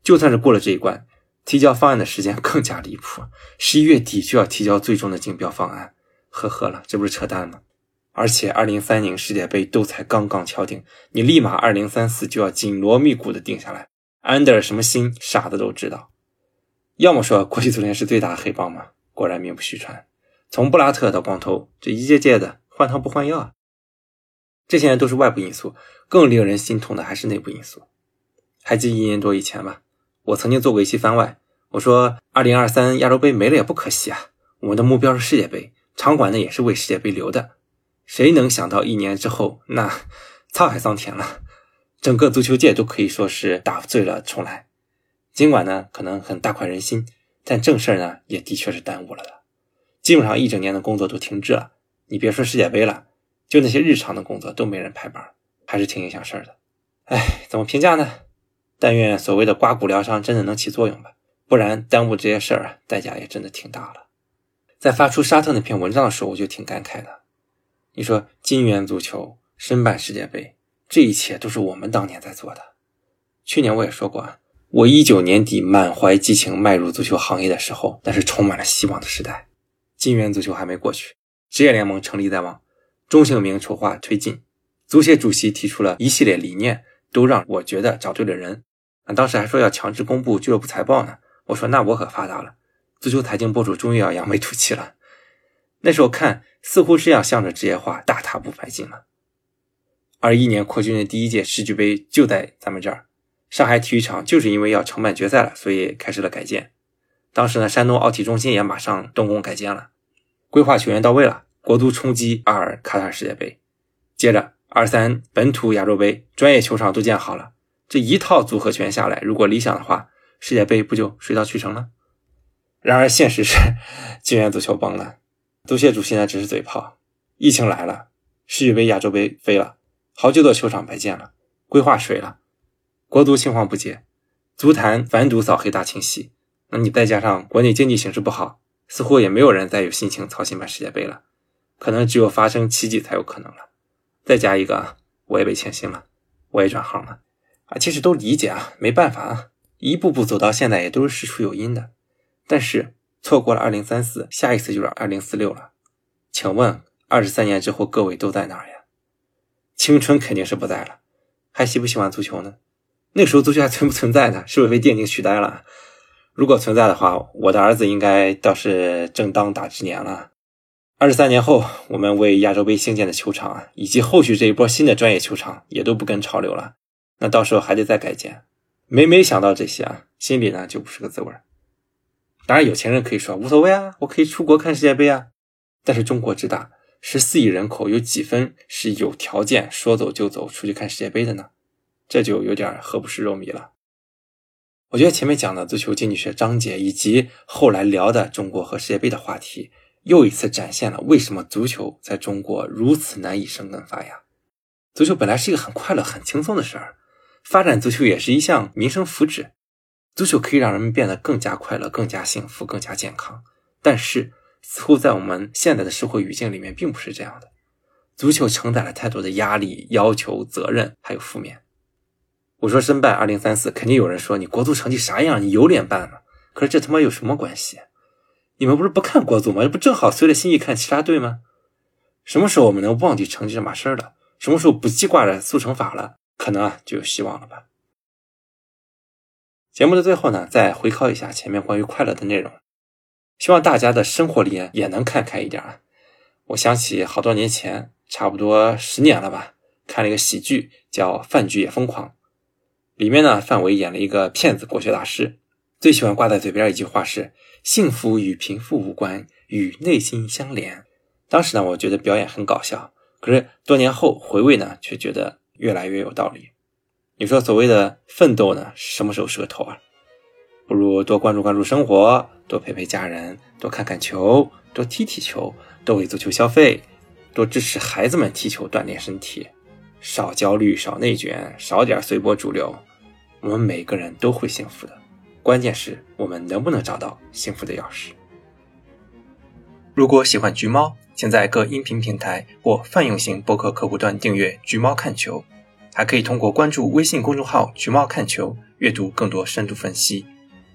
就算是过了这一关，提交方案的时间 *laughs* 更加离谱，十一月底就要提交最终的竞标方案，呵呵了，这不是扯淡吗？而且二零三零世界杯都才刚刚敲定，你立马二零三四就要紧锣密鼓的定下来，安德尔什么心，傻子都知道。要么说国际足联是最大的黑帮嘛？果然名不虚传。从布拉特到光头，这一届届的换汤不换药啊。这些人都是外部因素，更令人心痛的还是内部因素。还记一年多以前吧，我曾经做过一期番外，我说二零二三亚洲杯没了也不可惜啊，我们的目标是世界杯，场馆呢也是为世界杯留的。谁能想到一年之后，那 *laughs* 沧海桑田了，整个足球界都可以说是打醉了重来。尽管呢可能很大快人心，但正事儿呢也的确是耽误了的。基本上一整年的工作都停滞了。你别说世界杯了，就那些日常的工作都没人排班，还是挺影响事儿的。哎，怎么评价呢？但愿所谓的刮骨疗伤真的能起作用吧，不然耽误这些事儿啊，代价也真的挺大了。在发出沙特那篇文章的时候，我就挺感慨的。你说金元足球申办世界杯，这一切都是我们当年在做的。去年我也说过啊，我一九年底满怀激情迈入足球行业的时候，那是充满了希望的时代。金元足球还没过去。职业联盟成立在望，中性名筹划推进，足协主席提出了一系列理念，都让我觉得找对了人。啊当时还说要强制公布俱乐部财报呢，我说那我可发达了，足球财经博主终于要扬眉吐气了。那时候看似乎是要向着职业化大踏步迈进了。二一年扩军的第一届世俱杯就在咱们这儿，上海体育场就是因为要承办决赛了，所以开始了改建。当时呢，山东奥体中心也马上动工改建了。规划球员到位了，国足冲击二卡塔尔世界杯，接着二三本土亚洲杯，专业球场都建好了，这一套组合拳下来，如果理想的话，世界杯不就水到渠成了？然而现实是，金元足球崩了，足协主席呢只是嘴炮，疫情来了，世界杯、亚洲杯飞了，好久的球场白建了，规划水了，国足青黄不接，足坛反赌扫黑大清洗，那你再加上国内经济形势不好。似乎也没有人再有心情操心办世界杯了，可能只有发生奇迹才有可能了。再加一个，我也被欠薪了，我也转行了啊！其实都理解啊，没办法啊，一步步走到现在也都是事出有因的。但是错过了二零三四，下一次就是二零四六了。请问二十三年之后各位都在哪儿呀？青春肯定是不在了，还喜不喜欢足球呢？那时候足球还存不存在呢？是不是被电竞取代了？如果存在的话，我的儿子应该倒是正当打之年了。二十三年后，我们为亚洲杯兴建的球场啊，以及后续这一波新的专业球场，也都不跟潮流了。那到时候还得再改建。每每想到这些啊，心里呢就不是个滋味当然，有钱人可以说无所谓啊，我可以出国看世界杯啊。但是中国之大，十四亿人口，有几分是有条件说走就走出去看世界杯的呢？这就有点何不食肉糜了。我觉得前面讲的足球经济学章节，以及后来聊的中国和世界杯的话题，又一次展现了为什么足球在中国如此难以生根发芽。足球本来是一个很快乐、很轻松的事儿，发展足球也是一项民生福祉。足球可以让人们变得更加快乐、更加幸福、更加健康。但是，似乎在我们现在的社会语境里面，并不是这样的。足球承载了太多的压力、要求、责任，还有负面。我说申办二零三四，肯定有人说你国足成绩啥样，你有脸办吗？可是这他妈有什么关系？你们不是不看国足吗？这不正好随着心意看其他队吗？什么时候我们能忘记成绩这码事儿了？什么时候不记挂着速成法了？可能啊就有希望了吧。节目的最后呢，再回考一下前面关于快乐的内容，希望大家的生活里也能看开一点啊。我想起好多年前，差不多十年了吧，看了一个喜剧叫《饭局也疯狂》。里面呢，范伟演了一个骗子国学大师，最喜欢挂在嘴边一句话是“幸福与贫富无关，与内心相连”。当时呢，我觉得表演很搞笑，可是多年后回味呢，却觉得越来越有道理。你说所谓的奋斗呢，什么时候是个头啊？不如多关注关注生活，多陪陪家人，多看看球，多踢踢球，多为足球消费，多支持孩子们踢球锻炼身体，少焦虑，少内卷，少点随波逐流。我们每个人都会幸福的，关键是我们能不能找到幸福的钥匙。如果喜欢橘猫，请在各音频平台或泛用型博客客户端订阅“橘猫看球”，还可以通过关注微信公众号“橘猫看球”阅读更多深度分析。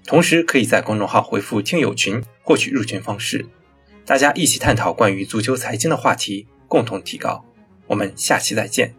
同时，可以在公众号回复“听友群”获取入群方式，大家一起探讨关于足球财经的话题，共同提高。我们下期再见。